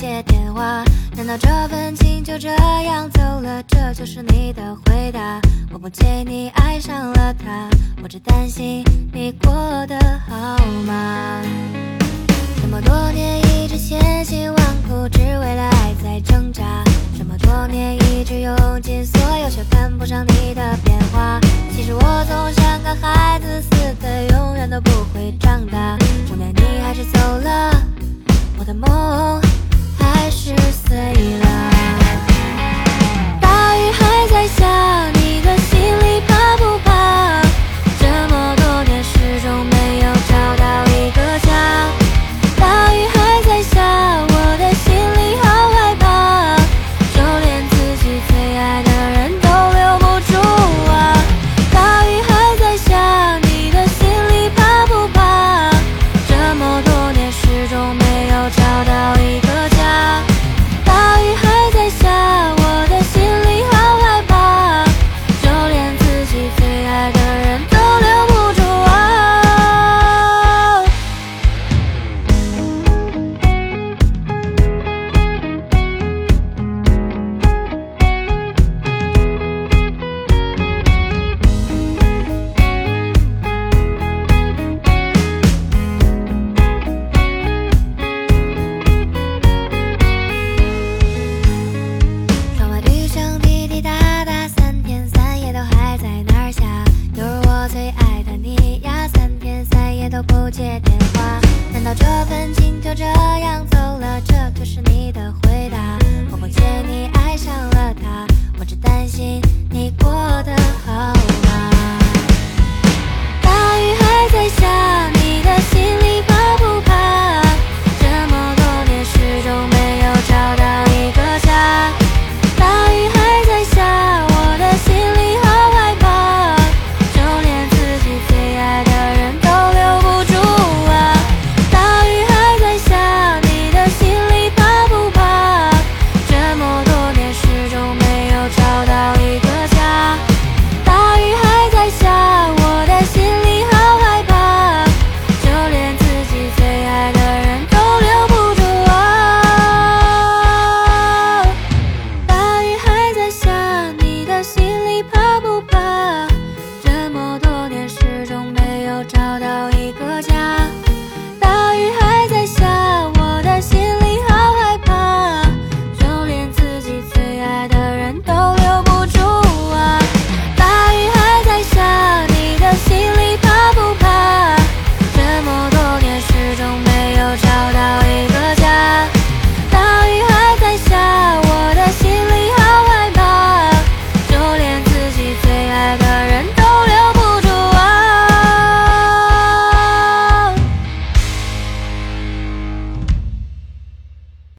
接电话。难道这份情就这样走了？这就是你的回答。我不介意你爱上了他我只担心你过得好吗？这么多年一直千辛万苦只为了爱在挣扎这么多年一直用尽所有却赶不上你的变化其实我总像个孩子似的永远都不会长大。